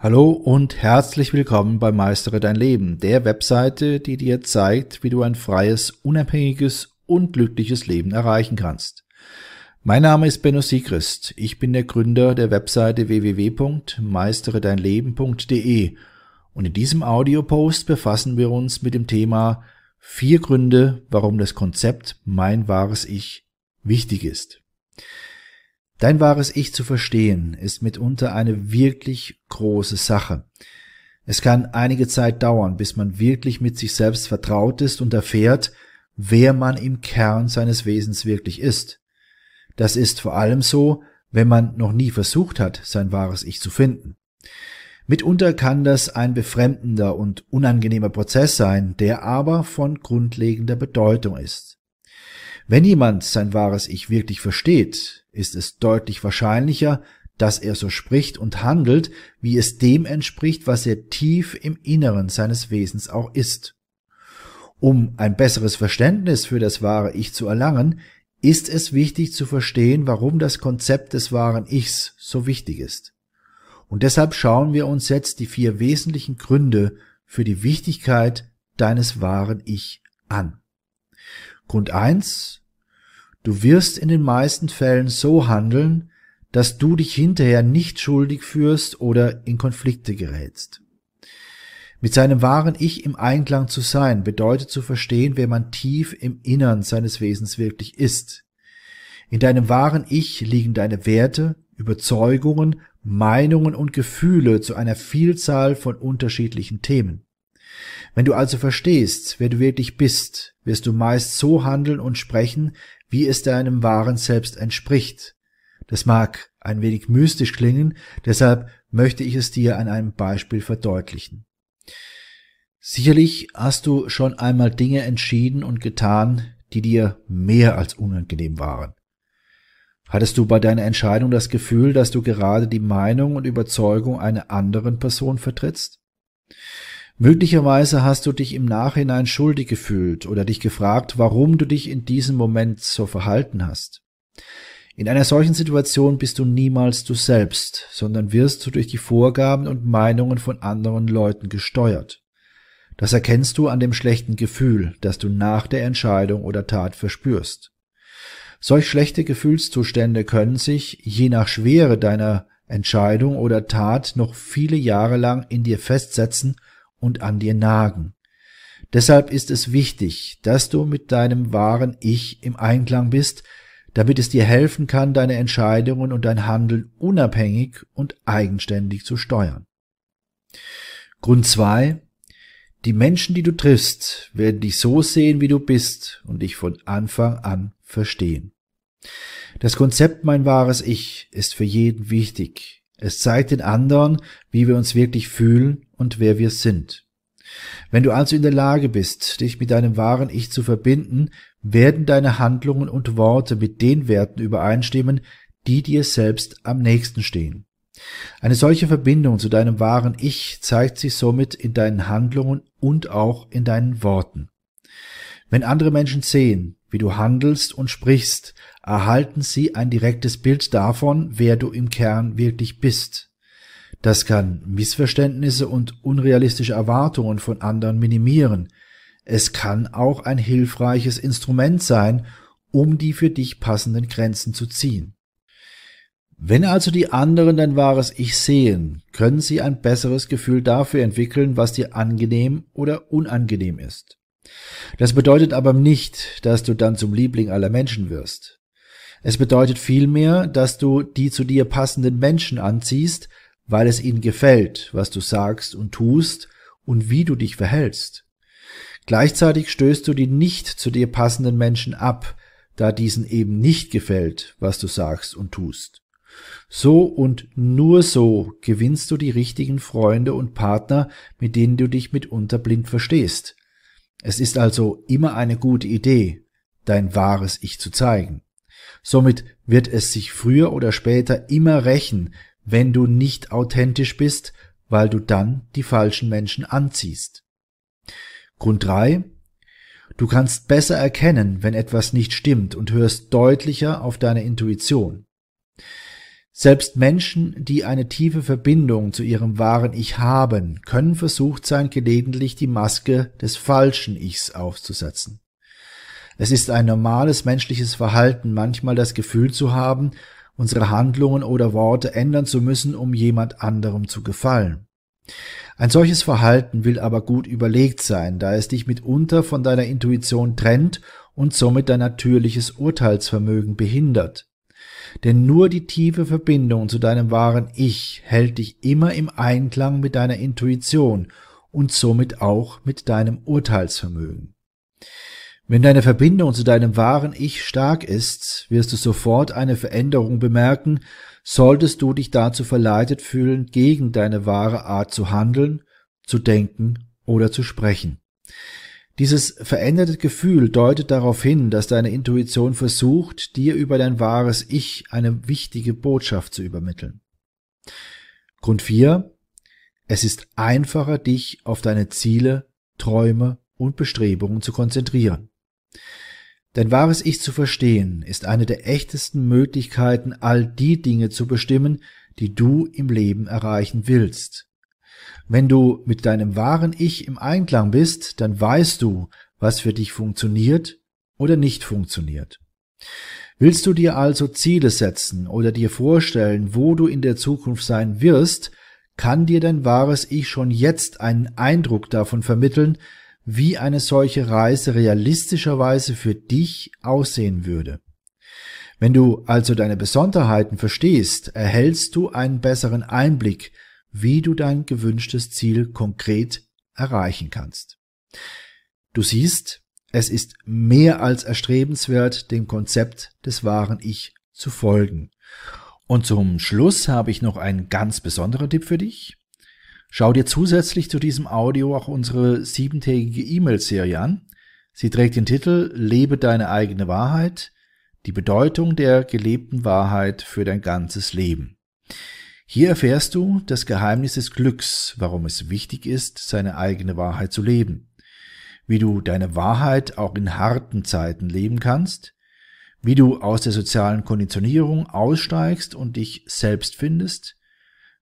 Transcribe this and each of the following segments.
Hallo und herzlich willkommen bei Meistere dein Leben, der Webseite, die dir zeigt, wie du ein freies, unabhängiges und glückliches Leben erreichen kannst. Mein Name ist Benno Siegrist. Ich bin der Gründer der Webseite www.meisteredeinleben.de und in diesem Audiopost befassen wir uns mit dem Thema vier Gründe, warum das Konzept Mein wahres Ich wichtig ist. Dein wahres Ich zu verstehen ist mitunter eine wirklich große Sache. Es kann einige Zeit dauern, bis man wirklich mit sich selbst vertraut ist und erfährt, wer man im Kern seines Wesens wirklich ist. Das ist vor allem so, wenn man noch nie versucht hat, sein wahres Ich zu finden. Mitunter kann das ein befremdender und unangenehmer Prozess sein, der aber von grundlegender Bedeutung ist. Wenn jemand sein wahres Ich wirklich versteht, ist es deutlich wahrscheinlicher, dass er so spricht und handelt, wie es dem entspricht, was er tief im Inneren seines Wesens auch ist. Um ein besseres Verständnis für das wahre Ich zu erlangen, ist es wichtig zu verstehen, warum das Konzept des wahren Ichs so wichtig ist. Und deshalb schauen wir uns jetzt die vier wesentlichen Gründe für die Wichtigkeit deines wahren Ich an. Grund eins: Du wirst in den meisten Fällen so handeln, dass du dich hinterher nicht schuldig führst oder in Konflikte gerätst. Mit seinem wahren Ich im Einklang zu sein, bedeutet zu verstehen, wer man tief im Innern seines Wesens wirklich ist. In deinem wahren Ich liegen deine Werte, Überzeugungen, Meinungen und Gefühle zu einer Vielzahl von unterschiedlichen Themen. Wenn du also verstehst, wer du wirklich bist, wirst du meist so handeln und sprechen, wie es deinem wahren Selbst entspricht. Das mag ein wenig mystisch klingen, deshalb möchte ich es dir an einem Beispiel verdeutlichen. Sicherlich hast du schon einmal Dinge entschieden und getan, die dir mehr als unangenehm waren. Hattest du bei deiner Entscheidung das Gefühl, dass du gerade die Meinung und Überzeugung einer anderen Person vertrittst? Möglicherweise hast du dich im Nachhinein schuldig gefühlt oder dich gefragt, warum du dich in diesem Moment so verhalten hast. In einer solchen Situation bist du niemals du selbst, sondern wirst du durch die Vorgaben und Meinungen von anderen Leuten gesteuert. Das erkennst du an dem schlechten Gefühl, das du nach der Entscheidung oder Tat verspürst. Solch schlechte Gefühlszustände können sich, je nach Schwere deiner Entscheidung oder Tat, noch viele Jahre lang in dir festsetzen und an dir nagen. Deshalb ist es wichtig, dass du mit deinem wahren Ich im Einklang bist, damit es dir helfen kann, deine Entscheidungen und dein Handeln unabhängig und eigenständig zu steuern. Grund zwei: Die Menschen, die du triffst, werden dich so sehen, wie du bist und dich von Anfang an verstehen. Das Konzept mein wahres Ich ist für jeden wichtig. Es zeigt den anderen, wie wir uns wirklich fühlen und wer wir sind. Wenn du also in der Lage bist, dich mit deinem wahren Ich zu verbinden, werden deine Handlungen und Worte mit den Werten übereinstimmen, die dir selbst am nächsten stehen. Eine solche Verbindung zu deinem wahren Ich zeigt sich somit in deinen Handlungen und auch in deinen Worten. Wenn andere Menschen sehen, wie du handelst und sprichst, erhalten sie ein direktes Bild davon, wer du im Kern wirklich bist. Das kann Missverständnisse und unrealistische Erwartungen von anderen minimieren. Es kann auch ein hilfreiches Instrument sein, um die für dich passenden Grenzen zu ziehen. Wenn also die anderen dein wahres Ich sehen, können sie ein besseres Gefühl dafür entwickeln, was dir angenehm oder unangenehm ist. Das bedeutet aber nicht, dass du dann zum Liebling aller Menschen wirst. Es bedeutet vielmehr, dass du die zu dir passenden Menschen anziehst, weil es ihnen gefällt, was du sagst und tust und wie du dich verhältst. Gleichzeitig stößt du die nicht zu dir passenden Menschen ab, da diesen eben nicht gefällt, was du sagst und tust. So und nur so gewinnst du die richtigen Freunde und Partner, mit denen du dich mitunter blind verstehst. Es ist also immer eine gute Idee, dein wahres Ich zu zeigen. Somit wird es sich früher oder später immer rächen, wenn du nicht authentisch bist, weil du dann die falschen Menschen anziehst. Grund drei: Du kannst besser erkennen, wenn etwas nicht stimmt und hörst deutlicher auf deine Intuition. Selbst Menschen, die eine tiefe Verbindung zu ihrem wahren Ich haben, können versucht sein, gelegentlich die Maske des falschen Ichs aufzusetzen. Es ist ein normales menschliches Verhalten, manchmal das Gefühl zu haben, unsere Handlungen oder Worte ändern zu müssen, um jemand anderem zu gefallen. Ein solches Verhalten will aber gut überlegt sein, da es dich mitunter von deiner Intuition trennt und somit dein natürliches Urteilsvermögen behindert. Denn nur die tiefe Verbindung zu deinem wahren Ich hält dich immer im Einklang mit deiner Intuition und somit auch mit deinem Urteilsvermögen. Wenn deine Verbindung zu deinem wahren Ich stark ist, wirst du sofort eine Veränderung bemerken, solltest du dich dazu verleitet fühlen, gegen deine wahre Art zu handeln, zu denken oder zu sprechen. Dieses veränderte Gefühl deutet darauf hin, dass deine Intuition versucht, dir über dein wahres Ich eine wichtige Botschaft zu übermitteln. Grund 4. Es ist einfacher, dich auf deine Ziele, Träume und Bestrebungen zu konzentrieren. Dein wahres Ich zu verstehen ist eine der echtesten Möglichkeiten, all die Dinge zu bestimmen, die du im Leben erreichen willst. Wenn du mit deinem wahren Ich im Einklang bist, dann weißt du, was für dich funktioniert oder nicht funktioniert. Willst du dir also Ziele setzen oder dir vorstellen, wo du in der Zukunft sein wirst, kann dir dein wahres Ich schon jetzt einen Eindruck davon vermitteln, wie eine solche Reise realistischerweise für dich aussehen würde. Wenn du also deine Besonderheiten verstehst, erhältst du einen besseren Einblick wie du dein gewünschtes Ziel konkret erreichen kannst. Du siehst, es ist mehr als erstrebenswert, dem Konzept des wahren Ich zu folgen. Und zum Schluss habe ich noch einen ganz besonderen Tipp für dich. Schau dir zusätzlich zu diesem Audio auch unsere siebentägige E-Mail-Serie an. Sie trägt den Titel Lebe deine eigene Wahrheit, die Bedeutung der gelebten Wahrheit für dein ganzes Leben. Hier erfährst du das Geheimnis des Glücks, warum es wichtig ist, seine eigene Wahrheit zu leben, wie du deine Wahrheit auch in harten Zeiten leben kannst, wie du aus der sozialen Konditionierung aussteigst und dich selbst findest,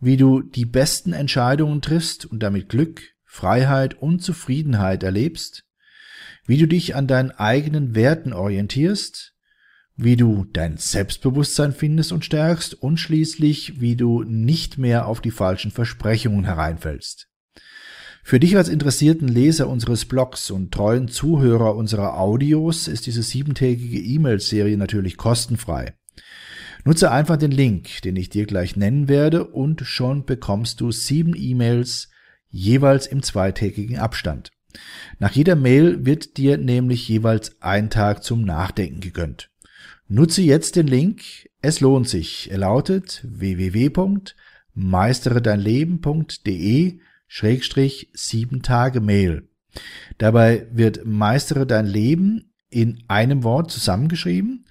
wie du die besten Entscheidungen triffst und damit Glück, Freiheit und Zufriedenheit erlebst, wie du dich an deinen eigenen Werten orientierst, wie du dein Selbstbewusstsein findest und stärkst und schließlich, wie du nicht mehr auf die falschen Versprechungen hereinfällst. Für dich als interessierten Leser unseres Blogs und treuen Zuhörer unserer Audios ist diese siebentägige E-Mail-Serie natürlich kostenfrei. Nutze einfach den Link, den ich dir gleich nennen werde, und schon bekommst du sieben E-Mails jeweils im zweitägigen Abstand. Nach jeder Mail wird dir nämlich jeweils ein Tag zum Nachdenken gegönnt. Nutze jetzt den Link. Es lohnt sich. Er lautet www.meisteredeinleben.de Schrägstrich sieben Tage Mail. Dabei wird Meistere dein Leben in einem Wort zusammengeschrieben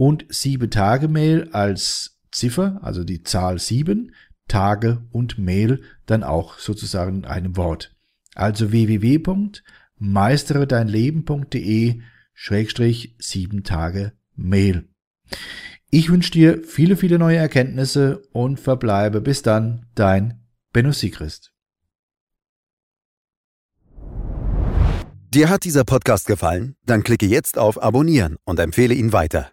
und sieben Tage Mail als Ziffer, also die Zahl sieben, Tage und Mail dann auch sozusagen in einem Wort. Also www.meisteredeinleben.de Schrägstrich sieben Tage Mail. Ich wünsche dir viele, viele neue Erkenntnisse und verbleibe bis dann dein Benno Siegrist. Dir hat dieser Podcast gefallen? Dann klicke jetzt auf Abonnieren und empfehle ihn weiter.